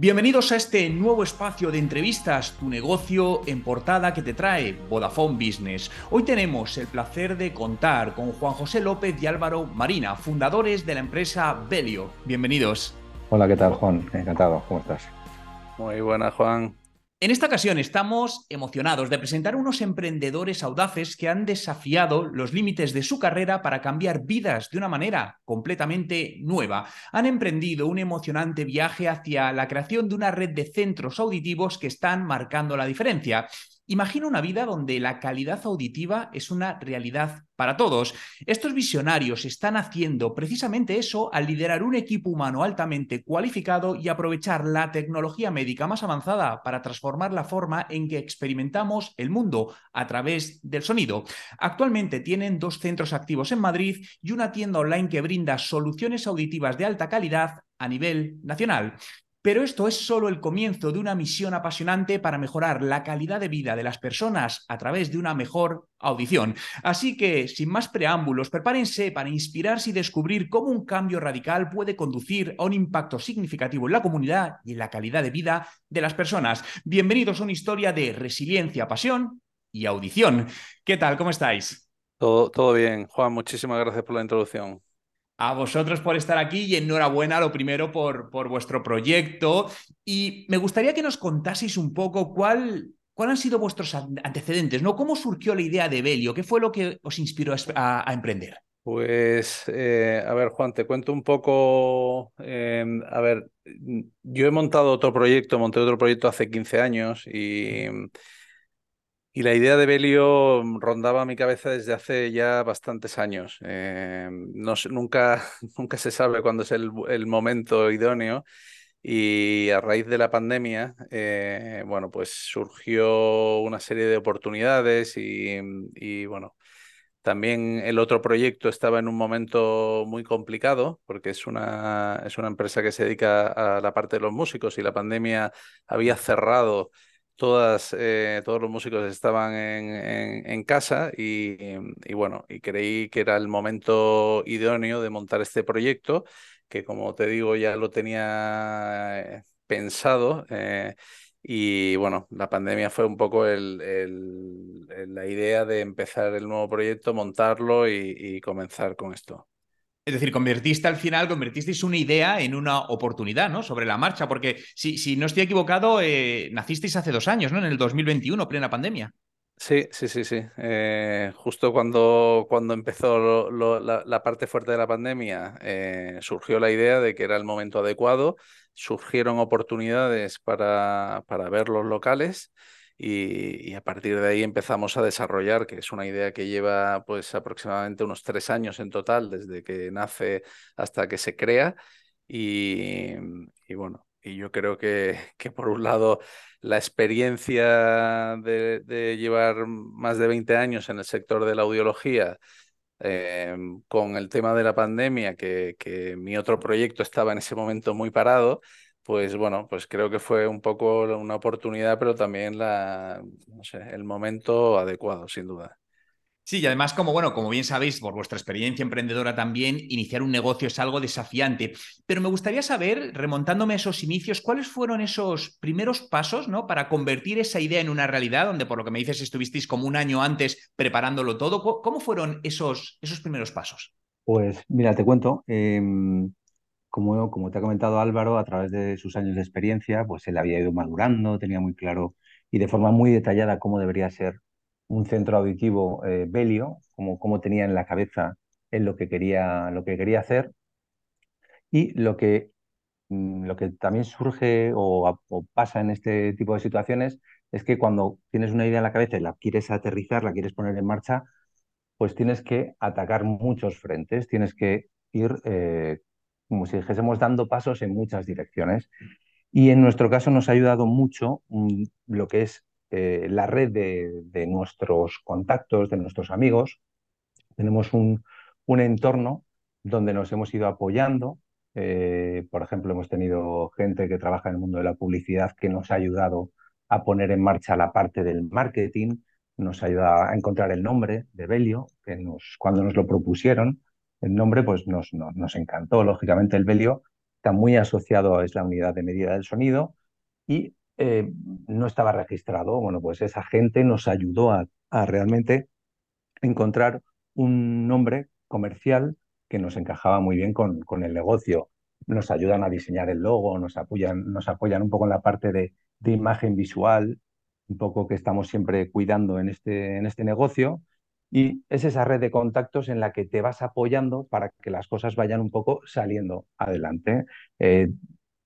Bienvenidos a este nuevo espacio de entrevistas, tu negocio en portada que te trae Vodafone Business. Hoy tenemos el placer de contar con Juan José López y Álvaro Marina, fundadores de la empresa Belio. Bienvenidos. Hola, ¿qué tal Juan? Encantado, ¿cómo estás? Muy buena, Juan. En esta ocasión estamos emocionados de presentar unos emprendedores audaces que han desafiado los límites de su carrera para cambiar vidas de una manera completamente nueva. Han emprendido un emocionante viaje hacia la creación de una red de centros auditivos que están marcando la diferencia. Imagina una vida donde la calidad auditiva es una realidad para todos. Estos visionarios están haciendo precisamente eso al liderar un equipo humano altamente cualificado y aprovechar la tecnología médica más avanzada para transformar la forma en que experimentamos el mundo a través del sonido. Actualmente tienen dos centros activos en Madrid y una tienda online que brinda soluciones auditivas de alta calidad a nivel nacional. Pero esto es solo el comienzo de una misión apasionante para mejorar la calidad de vida de las personas a través de una mejor audición. Así que, sin más preámbulos, prepárense para inspirarse y descubrir cómo un cambio radical puede conducir a un impacto significativo en la comunidad y en la calidad de vida de las personas. Bienvenidos a una historia de resiliencia, pasión y audición. ¿Qué tal? ¿Cómo estáis? Todo, todo bien, Juan. Muchísimas gracias por la introducción a vosotros por estar aquí y enhorabuena lo primero por, por vuestro proyecto. Y me gustaría que nos contaseis un poco cuál, cuál han sido vuestros antecedentes, ¿no? ¿Cómo surgió la idea de Belio? ¿Qué fue lo que os inspiró a, emprender? Pues, eh, a ver, Juan, te cuento un poco. Em, a ver, yo he montado otro proyecto, monté otro proyecto hace 15 años y. Y la idea de Belio rondaba mi cabeza desde hace ya bastantes años. Eh, no, nunca, nunca se sabe cuándo es el, momento idóneo. Y a raíz de la pandemia, eh, bueno, pues surgió una serie de oportunidades y, bueno, también el otro proyecto estaba en un momento muy complicado porque es una, es una empresa que se dedica a la parte de los músicos y la pandemia había cerrado todas, eh, todos los músicos estaban en, casa y, bueno, y creí que era el momento idóneo de montar este proyecto, que como te digo ya lo tenía eh, pensado. Eh, y bueno, la pandemia fue un poco el, la idea de empezar el nuevo proyecto, montarlo y comenzar con esto. Es decir, convertiste al final, convertisteis una idea en una oportunidad, ¿no? Sobre la marcha, porque si, no estoy equivocado, eh, nacisteis hace dos años, ¿no? En el 2021, plena pandemia. Sí, sí, sí, sí. Eh, justo cuando, cuando empezó la, parte fuerte de la pandemia, eh, surgió la idea de que era el momento adecuado, surgieron oportunidades para, para ver los locales y, a partir de ahí empezamos a desarrollar, que es una idea que lleva pues aproximadamente unos tres años en total, desde que nace hasta que se crea. Y, bueno, y yo creo que, que, por un lado la experiencia de, llevar más de 20 años en el sector de la audiología, eh, con el tema de la pandemia, que, que mi otro proyecto estaba en ese momento muy parado, pues bueno, pues creo que fue un poco una oportunidad, pero también la, no sé, el momento adecuado, sin duda. Sí, y además, como bueno, como bien sabéis, por vuestra experiencia emprendedora también, iniciar un negocio es algo desafiante. Pero me gustaría saber, remontándome a esos inicios, cuáles fueron esos primeros pasos, ¿no? Para convertir esa idea en una realidad, donde por lo que me dices estuvisteis como un año antes preparándolo todo. ¿Cómo fueron esos, esos primeros pasos? Pues mira, te cuento. Em, como, como te ha comentado Álvaro, a través de sus años de experiencia, pues él había ido madurando, tenía muy claro y de forma muy detallada cómo debería ser un centro auditivo eh, Belio, como, cómo tenía en la cabeza él lo que quería, lo que quería hacer. Y lo que, mm, lo que también surge o, pasa en este tipo de situaciones es que cuando tienes una idea en la cabeza y la quieres aterrizar, la quieres poner en marcha, pues tienes que atacar muchos frentes, tienes que ir eh, como si dijésemos dando pasos en muchas direcciones. Y en nuestro caso nos ha ayudado mucho mm, lo que es eh, la red de, nuestros contactos, de nuestros amigos. Tenemos un, un entorno donde nos hemos ido apoyando. Eh, por ejemplo, hemos tenido gente que trabaja en el mundo de la publicidad que nos ha ayudado a poner en marcha la parte del marketing, nos ayuda a encontrar el nombre de Belio, que nos, cuando nos lo propusieron, el nombre pues nos, nos, encantó, lógicamente, el Belio, está muy asociado a es la unidad de medida del sonido y eh, no estaba registrado. Bueno, pues esa gente nos ayudó a, a realmente encontrar un nombre comercial que nos encajaba muy bien con, con, el negocio. Nos ayudan a diseñar el logo, nos apoyan, nos apoyan un poco en la parte de, de imagen visual, un poco que estamos siempre cuidando en este, en este negocio. Y es esa red de contactos en la que te vas apoyando para que las cosas vayan un poco saliendo adelante. Eh,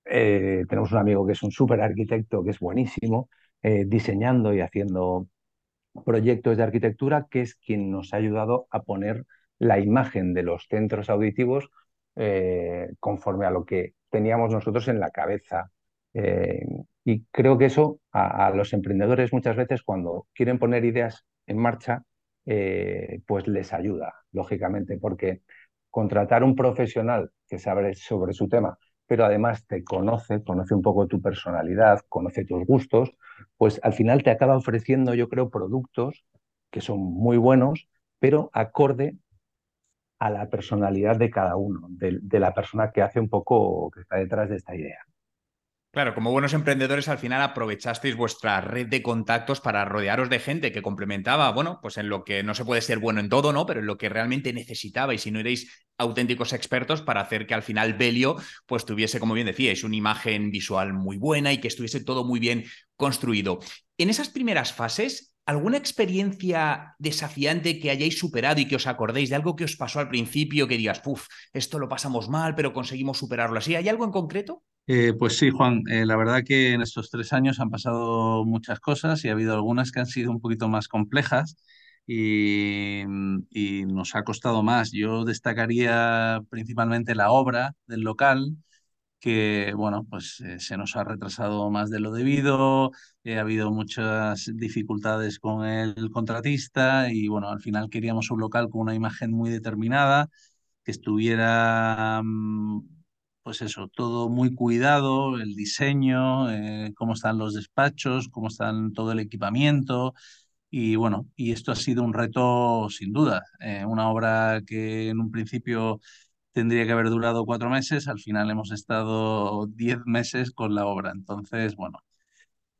eh, tenemos un amigo que es un súper arquitecto, que es buenísimo, eh, diseñando y haciendo proyectos de arquitectura, que es quien nos ha ayudado a poner la imagen de los centros auditivos conforme a lo que teníamos nosotros en la cabeza. Y creo que eso a, los emprendedores muchas veces cuando quieren poner ideas en marcha, eh, pues les ayuda, lógicamente, porque contratar un profesional que sabe sobre su tema, pero además te conoce, conoce un poco tu personalidad, conoce tus gustos, pues al final te acaba ofreciendo, yo creo, productos que son muy buenos, pero acorde a la personalidad de cada uno, de, de, la persona que hace un poco, que está detrás de esta idea. Claro, como buenos emprendedores al final aprovechasteis vuestra red de contactos para rodearos de gente que complementaba, bueno, pues en lo que no se puede ser bueno en todo, ¿no? Pero en lo que realmente necesitabais y no erais auténticos expertos para hacer que al final Belio pues tuviese, como bien decíais, una imagen visual muy buena y que estuviese todo muy bien construido. En esas primeras fases, ¿Alguna experiencia desafiante que hayáis superado y que os acordéis de algo que os pasó al principio que digas, puf, esto lo pasamos mal, pero conseguimos superarlo así? ¿Hay algo en concreto? Eh, pues sí, Juan, eh, la verdad que en estos tres años han pasado muchas cosas y ha habido algunas que han sido un poquito más complejas y, y nos ha costado más. Yo destacaría principalmente la obra del local, que bueno, pues eh, se nos ha retrasado más de lo debido, ha habido muchas dificultades con el contratista y bueno, al final queríamos un local con una imagen muy determinada, que estuviera, mm, pues eso, todo muy cuidado, el diseño, eh, cómo están los despachos, cómo están todo el equipamiento. Y bueno, y esto ha sido un reto sin duda, eh, una obra que en un principio tendría que haber durado cuatro meses, al final hemos estado diez meses con la obra. Entonces, bueno,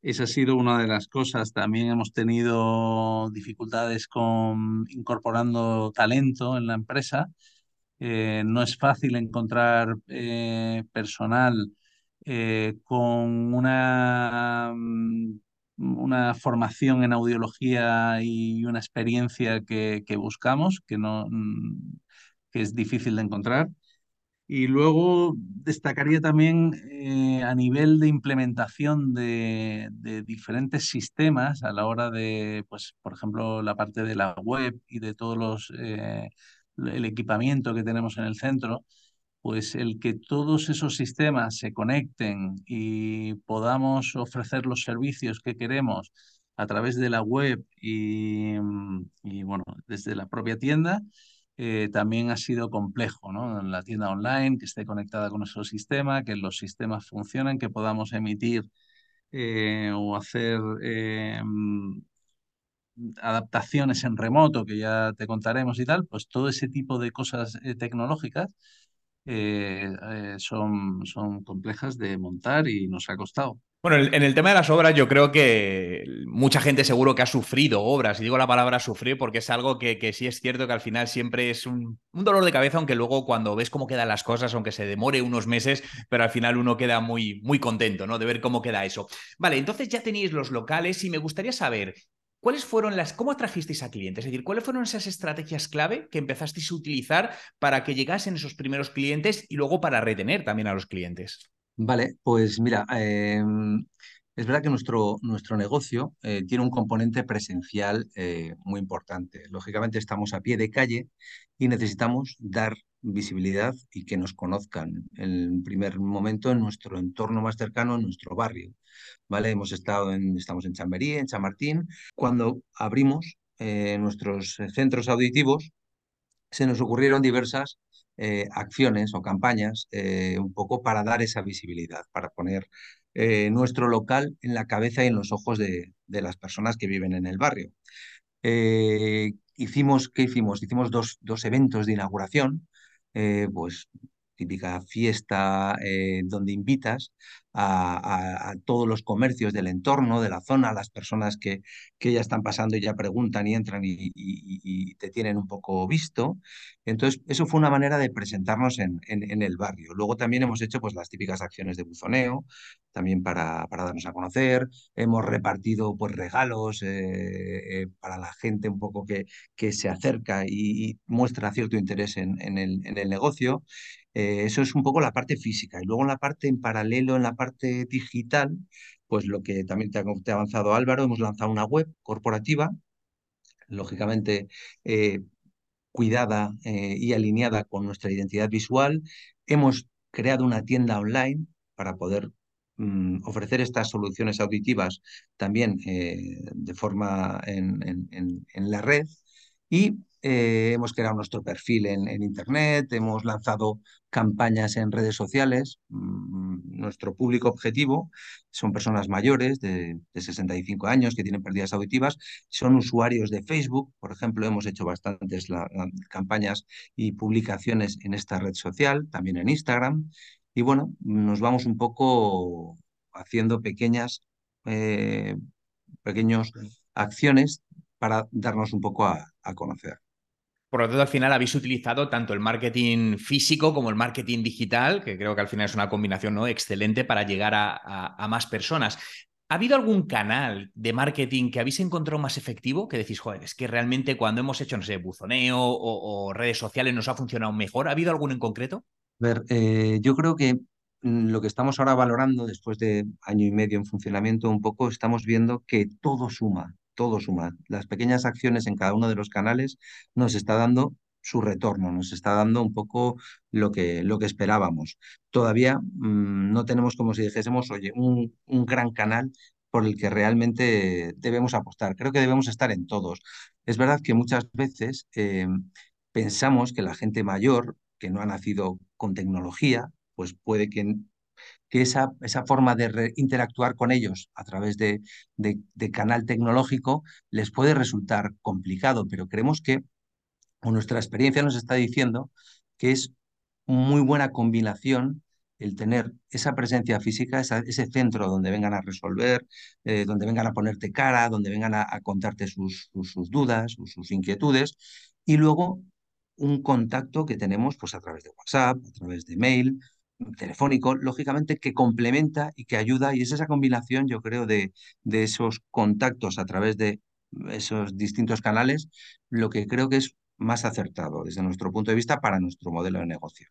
esa ha sido una de las cosas. También hemos tenido dificultades con incorporando talento en la empresa. Eh, no es fácil encontrar eh, personal eh, con una, mm, una formación en audiología y una experiencia que, que buscamos, que no mm, que es difícil de encontrar. Y luego destacaría también a nivel de implementación de, de, diferentes sistemas a la hora de, pues, por ejemplo, la parte de la web y de todos los el equipamiento que tenemos en el centro, pues el que todos esos sistemas se conecten y podamos ofrecer los servicios que queremos a través de la web y, y bueno, desde la propia tienda, eh, también ha sido complejo, ¿no? La tienda online, que esté conectada con nuestro sistema, que los sistemas funcionen, que podamos emitir eh, o hacer eh, adaptaciones en remoto, que ya te contaremos y tal, pues todo ese tipo de cosas eh, tecnológicas son, son complejas de montar y nos ha costado. Bueno, en el tema de las obras, yo creo que mucha gente seguro que ha sufrido obras, y digo la palabra sufrir porque es algo que, que sí es cierto que al final siempre es un, un, dolor de cabeza, aunque luego cuando ves cómo quedan las cosas, aunque se demore unos meses, pero al final uno queda muy, muy contento, ¿no? De ver cómo queda eso. Vale, entonces ya tenéis los locales y me gustaría saber. ¿Cuáles fueron las, cómo atrajisteis a clientes? Es decir, ¿cuáles fueron esas estrategias clave que empezasteis a utilizar para que llegasen esos primeros clientes y luego para retener también a los clientes? Vale, pues mira, eh, es verdad que nuestro, nuestro negocio eh, tiene un componente presencial eh, muy importante. Lógicamente estamos a pie de calle y necesitamos dar visibilidad y que nos conozcan en primer momento en nuestro entorno más cercano, en nuestro barrio. ¿Vale? Hemos estado en, estamos en Chamberí, en Chamartín. Cuando abrimos nuestros centros auditivos, se nos ocurrieron diversas eh, acciones o campañas eh, un poco para dar esa visibilidad, para poner eh, nuestro local en la cabeza y en los ojos de, de las personas que viven en el barrio. hicimos, ¿qué hicimos? Hicimos dos, dos, eventos de inauguración, pues típica fiesta eh, donde invitas a, todos los comercios del entorno, de la zona, a las personas que, que ya están pasando y ya preguntan y entran y, te tienen un poco visto. Entonces, eso fue una manera de presentarnos en, en, el barrio. Luego también hemos hecho pues, las típicas acciones de buzoneo, también para, para darnos a conocer. Hemos repartido pues, regalos eh, eh, para la gente un poco que, que se acerca y, muestra cierto interés en, en el, en el negocio. Eh, eso es un poco la parte física. Y luego en la parte en paralelo, en la parte digital, pues lo que también te ha, avanzado Álvaro, hemos lanzado una web corporativa, lógicamente eh, cuidada eh, y alineada con nuestra identidad visual. Hemos creado una tienda online para poder mm, ofrecer estas soluciones auditivas también de forma en, en la red. Y eh, hemos creado nuestro perfil en, Internet, hemos lanzado campañas en redes sociales. Mm, nuestro público objetivo son personas mayores de, 65 años que tienen pérdidas auditivas, son usuarios de Facebook, por ejemplo, hemos hecho bastantes campañas y publicaciones en esta red social, también en Instagram. Y bueno, nos vamos un poco haciendo pequeñas, eh, pequeños acciones para darnos un poco a conocer. Por lo tanto, al final habéis utilizado tanto el marketing físico como el marketing digital, que creo que al final es una combinación ¿no? excelente para llegar a, más personas. ¿Ha habido algún canal de marketing que habéis encontrado más efectivo? Que decís, joder, es que realmente cuando hemos hecho, no sé, buzoneo o, redes sociales nos ha funcionado mejor. ¿Ha habido alguno en concreto? A ver, eh, yo creo que mm, lo que estamos ahora valorando después de año y medio en funcionamiento, un poco estamos viendo que todo suma todo suma. Las pequeñas acciones en cada uno de los canales nos está dando su retorno, nos está dando un poco lo que, lo que esperábamos. Todavía mm, no tenemos, como si dijésemos, oye, un, gran canal por el que realmente debemos apostar. Creo que debemos estar en todos. Es verdad que muchas veces eh, pensamos que la gente mayor, que no ha nacido con tecnología, pues puede que que esa, esa forma de interactuar con ellos a través de, de, canal tecnológico les puede resultar complicado, pero creemos que, o nuestra experiencia nos está diciendo, que es muy buena combinación el tener esa presencia física, ese centro donde vengan a resolver, eh, donde vengan a ponerte cara, donde vengan a, contarte sus, sus, dudas, sus, sus, inquietudes, y luego un contacto que tenemos pues, a través de WhatsApp, a través de mail, telefónico, lógicamente, que complementa y que ayuda, y es esa combinación, yo creo, de, de esos contactos a través de esos distintos canales, lo que creo que es más acertado desde nuestro punto de vista para nuestro modelo de negocio.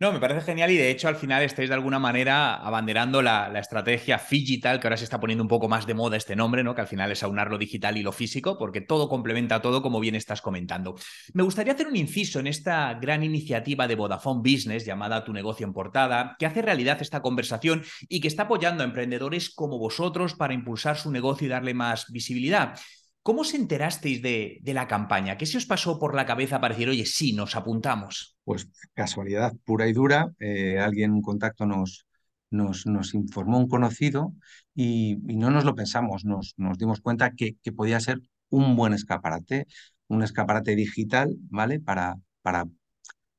No, me parece genial y de hecho al final estáis de alguna manera abanderando la, estrategia digital, que ahora se está poniendo un poco más de moda este nombre, ¿no? que al final es aunar lo digital y lo físico, porque todo complementa todo, como bien estás comentando. Me gustaría hacer un inciso en esta gran iniciativa de Vodafone Business llamada Tu negocio en portada, que hace realidad esta conversación y que está apoyando a emprendedores como vosotros para impulsar su negocio y darle más visibilidad. ¿Cómo os enterasteis de, la campaña? ¿Qué se os pasó por la cabeza para decir, oye, sí, nos apuntamos? Pues casualidad pura y dura. Eh, alguien, un contacto, nos, informó un conocido y, no nos lo pensamos. Nos, dimos cuenta que, podía ser un buen escaparate, un escaparate digital, ¿vale? Para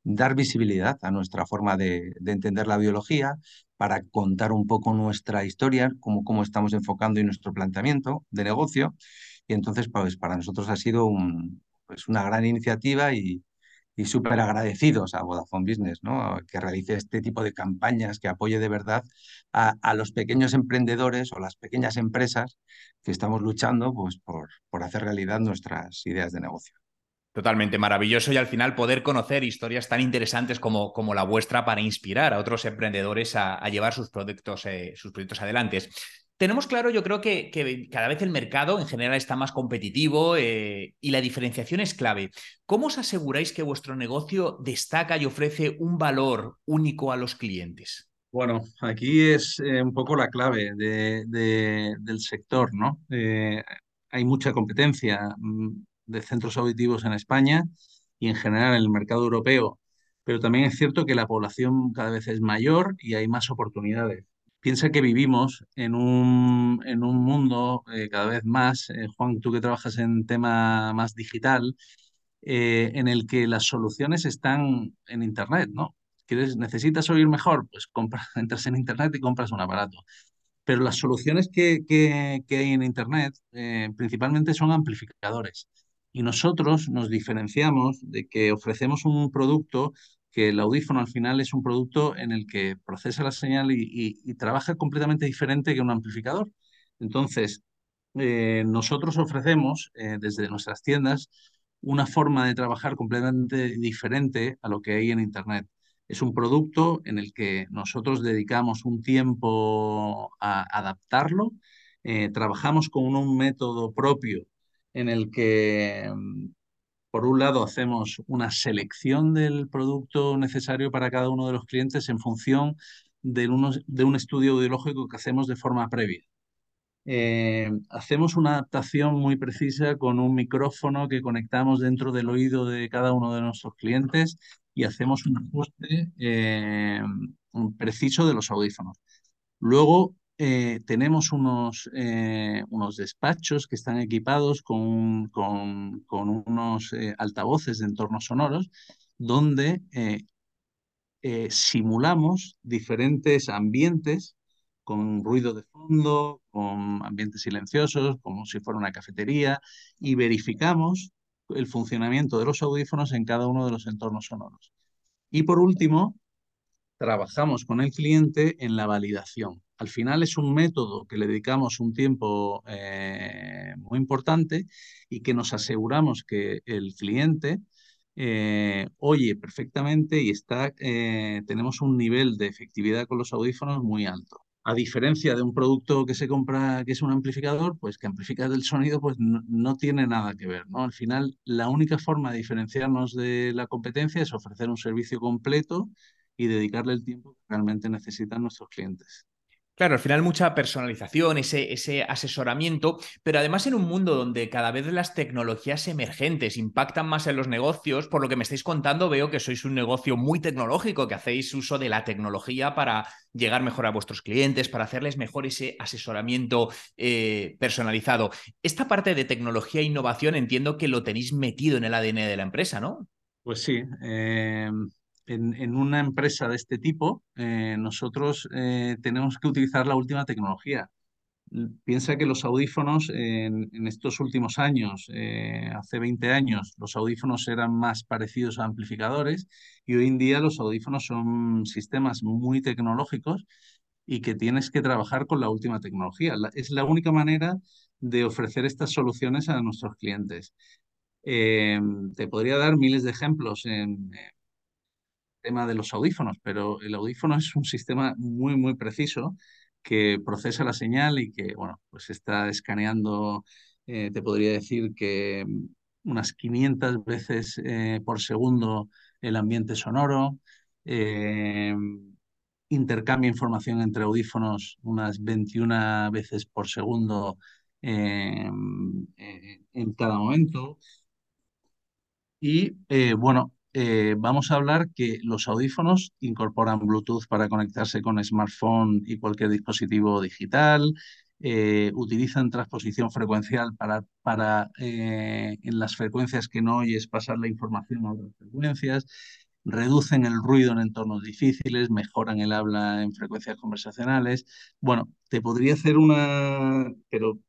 dar visibilidad a nuestra forma de, de, entender la biología, para contar un poco nuestra historia, cómo, cómo estamos enfocando y nuestro planteamiento de negocio. Y entonces, pues para nosotros ha sido pues una gran iniciativa y, y súper agradecidos a Vodafone Business, que realice este tipo de campañas, que apoye de verdad a, los pequeños emprendedores o las pequeñas empresas que estamos luchando pues, por hacer realidad nuestras ideas de negocio. Totalmente maravilloso y al final poder conocer historias tan interesantes como, como la vuestra para inspirar a otros emprendedores a, llevar sus eh, sus proyectos adelante tenemos claro, yo creo que, cada vez el mercado en general está más competitivo eh, y la diferenciación es clave. ¿Cómo os aseguráis que vuestro negocio destaca y ofrece un valor único a los clientes? Bueno, aquí es eh, un poco la clave del sector, ¿no? Hay mucha competencia mm, de centros auditivos en España y en general en el mercado europeo, pero también es cierto que la población cada vez es mayor y hay más oportunidades. Piensa que vivimos en un, en un mundo eh, cada vez más, eh, Juan, tú que trabajas en tema más digital, eh, en el que las soluciones están en Internet, ¿no? ¿Quieres, ¿Necesitas oír mejor? Pues compras, entras en Internet y compras un aparato. Pero las soluciones que, que, hay en Internet eh, principalmente son amplificadores. Y nosotros nos diferenciamos de que ofrecemos un producto que el audífono al final es un producto en el que procesa la señal y, trabaja completamente diferente que un amplificador. Entonces, eh, nosotros ofrecemos eh, desde nuestras tiendas una forma de trabajar completamente diferente a lo que hay en Internet. Es un producto en el que nosotros dedicamos un tiempo a adaptarlo, eh, trabajamos con un método propio en el que, mm, por un lado, hacemos una selección del producto necesario para cada uno de los clientes en función de, un estudio audiológico que hacemos de forma previa. Eh, hacemos una adaptación muy precisa con un micrófono que conectamos dentro del oído de cada uno de nuestros clientes y hacemos un ajuste eh, preciso de los audífonos. Luego eh, tenemos unos, unos despachos que están equipados con, con, con unos altavoces de entornos sonoros donde simulamos diferentes ambientes con ruido de fondo, con ambientes silenciosos, como si fuera una cafetería, y verificamos el funcionamiento de los audífonos en cada uno de los entornos sonoros. Y por último, trabajamos con el cliente en la validación. Al final es un método que le dedicamos un tiempo eh, muy importante y que nos aseguramos que el cliente eh, oye perfectamente y está, eh, tenemos un nivel de efectividad con los audífonos muy alto a diferencia de un producto que se compra que es un amplificador, pues que amplifica el sonido, pues no, tiene nada que ver, ¿no? Al final, la única forma de diferenciarnos de la competencia es ofrecer un servicio completo y dedicarle el tiempo que realmente necesitan nuestros clientes. Claro, al final mucha personalización, ese, asesoramiento, pero además en un mundo donde cada vez las tecnologías emergentes impactan más en los negocios, por lo que me estáis contando, veo que sois un negocio muy tecnológico, que hacéis uso de la tecnología para llegar mejor a vuestros clientes, para hacerles mejor ese asesoramiento eh, personalizado. Esta parte de tecnología e innovación entiendo que lo tenéis metido en el ADN de la empresa, ¿no? Pues sí. Eh en, una empresa de este tipo, eh, nosotros eh, tenemos que utilizar la última tecnología. Piensa que los audífonos en, estos últimos años, eh, hace 20 años, los audífonos eran más parecidos a amplificadores y hoy en día los audífonos son sistemas muy tecnológicos y que tienes que trabajar con la última tecnología. es la única manera de ofrecer estas soluciones a nuestros clientes. te podría dar miles de ejemplos en, tema de los audífonos, pero el audífono es un sistema muy, muy preciso que procesa la señal y que, bueno, pues está escaneando, eh, te podría decir que unas 500 veces eh, por segundo el ambiente sonoro, eh, intercambia información entre audífonos unas 21 veces por segundo en cada momento. Y bueno, eh, vamos a hablar que los audífonos incorporan Bluetooth para conectarse con smartphone y cualquier dispositivo digital, eh, utilizan transposición frecuencial para, para eh, en las frecuencias que no oyes pasar la información a otras frecuencias, reducen el ruido en entornos difíciles, mejoran el habla en frecuencias conversacionales. Bueno, te podría hacer una, pero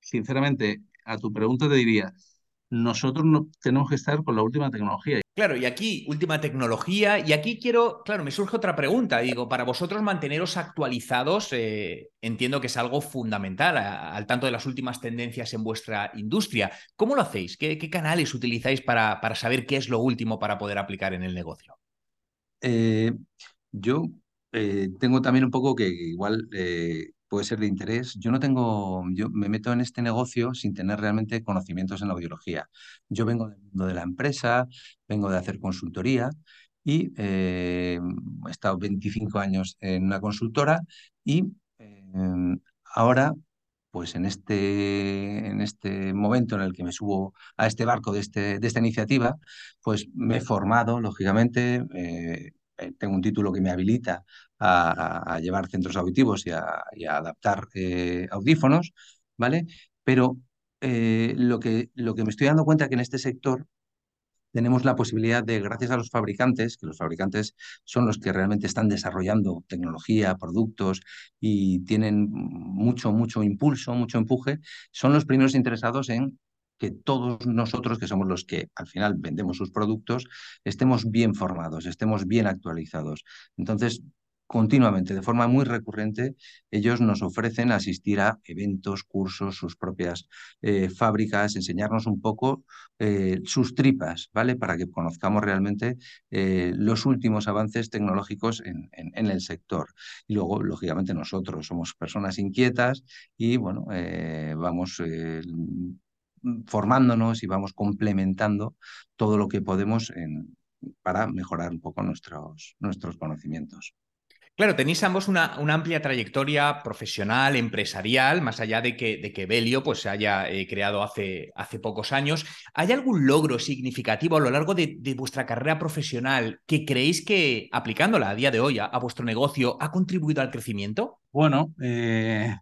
sinceramente a tu pregunta te diría, nosotros no, tenemos que estar con la última tecnología. Claro, y aquí, última tecnología, y aquí quiero, claro, me surge otra pregunta. Digo, para vosotros manteneros actualizados, eh, entiendo que es algo fundamental, al tanto de las últimas tendencias en vuestra industria. ¿Cómo lo hacéis? ¿Qué, canales utilizáis para, para, saber qué es lo último para poder aplicar en el negocio? Eh, yo eh, tengo también un poco que igual puede ser de interés. Yo no tengo, yo me meto en este negocio sin tener realmente conocimientos en la audiología. Yo vengo del mundo de la empresa, vengo de hacer consultoría y eh, he estado 25 años en una consultora y em, ahora, pues en este, en este momento en el que me subo a este barco de, este, de esta iniciativa, pues me he formado, lógicamente, eh, eh, tengo un título que me habilita a, llevar centros auditivos y a, adaptar eh, audífonos, ¿vale? Pero eh, lo, que, lo que me estoy dando cuenta es que en este sector tenemos la posibilidad de, gracias a los fabricantes, que los fabricantes son los que realmente están desarrollando tecnología, productos y tienen mucho, mucho impulso, mucho empuje, son los primeros interesados en que todos nosotros, que somos los que al final vendemos sus productos, estemos bien formados, estemos bien actualizados. Entonces, continuamente, de forma muy recurrente, ellos nos ofrecen asistir a eventos, cursos, sus propias eh, fábricas, enseñarnos un poco eh, sus tripas, ¿vale? Para que conozcamos realmente eh, los últimos avances tecnológicos en, en, el sector. Y luego, lógicamente, nosotros somos personas inquietas y, bueno, vamos formándonos y vamos complementando todo lo que podemos en, para mejorar un poco nuestros, nuestros conocimientos. Claro, tenéis ambos una, una, amplia trayectoria profesional, empresarial, más allá de que, de que Belio pues, se haya eh, creado hace, hace, pocos años. ¿Hay algún logro significativo a lo largo de, de, vuestra carrera profesional que creéis que, aplicándola a día de hoy a, a vuestro negocio, ha contribuido al crecimiento? Bueno, eh,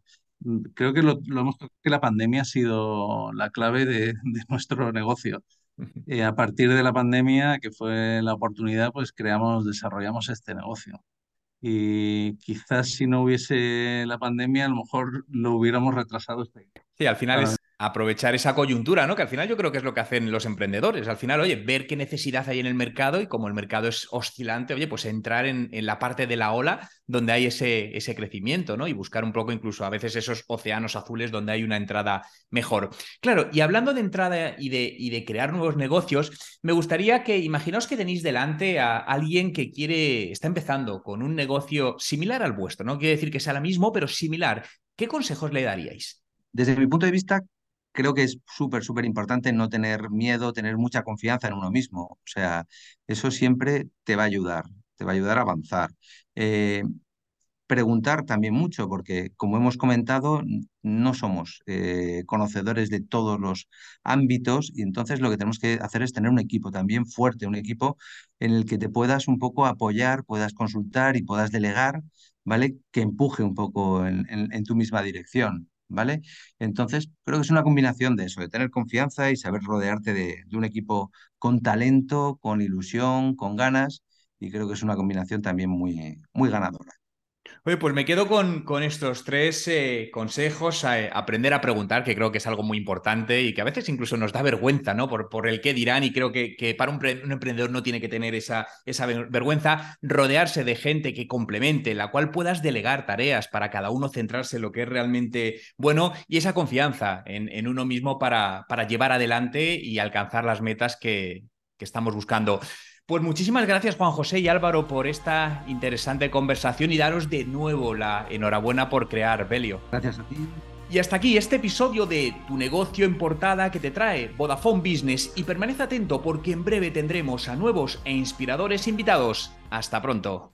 creo que, lo, lo, que la pandemia ha sido la clave de, de nuestro negocio. Eh, a partir de la pandemia, que fue la oportunidad, pues creamos, desarrollamos este negocio. Y quizás si no hubiese la pandemia, a lo mejor lo hubiéramos retrasado este Sí, al final es aprovechar esa coyuntura, ¿no? Que al final yo creo que es lo que hacen los emprendedores. Al final, oye, ver qué necesidad hay en el mercado y como el mercado es oscilante, oye, pues entrar en, en, la parte de la ola donde hay ese, ese crecimiento, ¿no? Y buscar un poco incluso a veces esos océanos azules donde hay una entrada mejor. Claro, y hablando de entrada y de, y de crear nuevos negocios, me gustaría que imaginaos que tenéis delante a alguien que quiere, está empezando con un negocio similar al vuestro, no quiere decir que sea lo mismo, pero similar. ¿Qué consejos le daríais? Desde mi punto de vista, creo que es súper, súper importante no tener miedo, tener mucha confianza en uno mismo. O sea, eso siempre te va a ayudar, te va a ayudar a avanzar. Eh, preguntar también mucho, porque como hemos comentado, no somos eh, conocedores de todos los ámbitos y entonces lo que tenemos que hacer es tener un equipo también fuerte, un equipo en el que te puedas un poco apoyar, puedas consultar y puedas delegar, ¿vale? Que empuje un poco en, en tu misma dirección. ¿Vale? Entonces, creo que es una combinación de eso, de tener confianza y saber rodearte de, un equipo con talento, con ilusión, con ganas, y creo que es una combinación también muy, muy ganadora. Oye, pues me quedo con, con estos tres eh, consejos, eh, aprender a preguntar, que creo que es algo muy importante y que a veces incluso nos da vergüenza, ¿no? Por, por el qué dirán y creo que, que para un, un, emprendedor no tiene que tener esa, esa vergüenza, rodearse de gente que complemente, la cual puedas delegar tareas para cada uno centrarse en lo que es realmente bueno y esa confianza en, en uno mismo para, para llevar adelante y alcanzar las metas que, que estamos buscando. Pues muchísimas gracias Juan José y Álvaro por esta interesante conversación y daros de nuevo la enhorabuena por crear Belio. Gracias a ti. Y hasta aquí este episodio de Tu negocio en portada que te trae Vodafone Business y permanece atento porque en breve tendremos a nuevos e inspiradores invitados. Hasta pronto.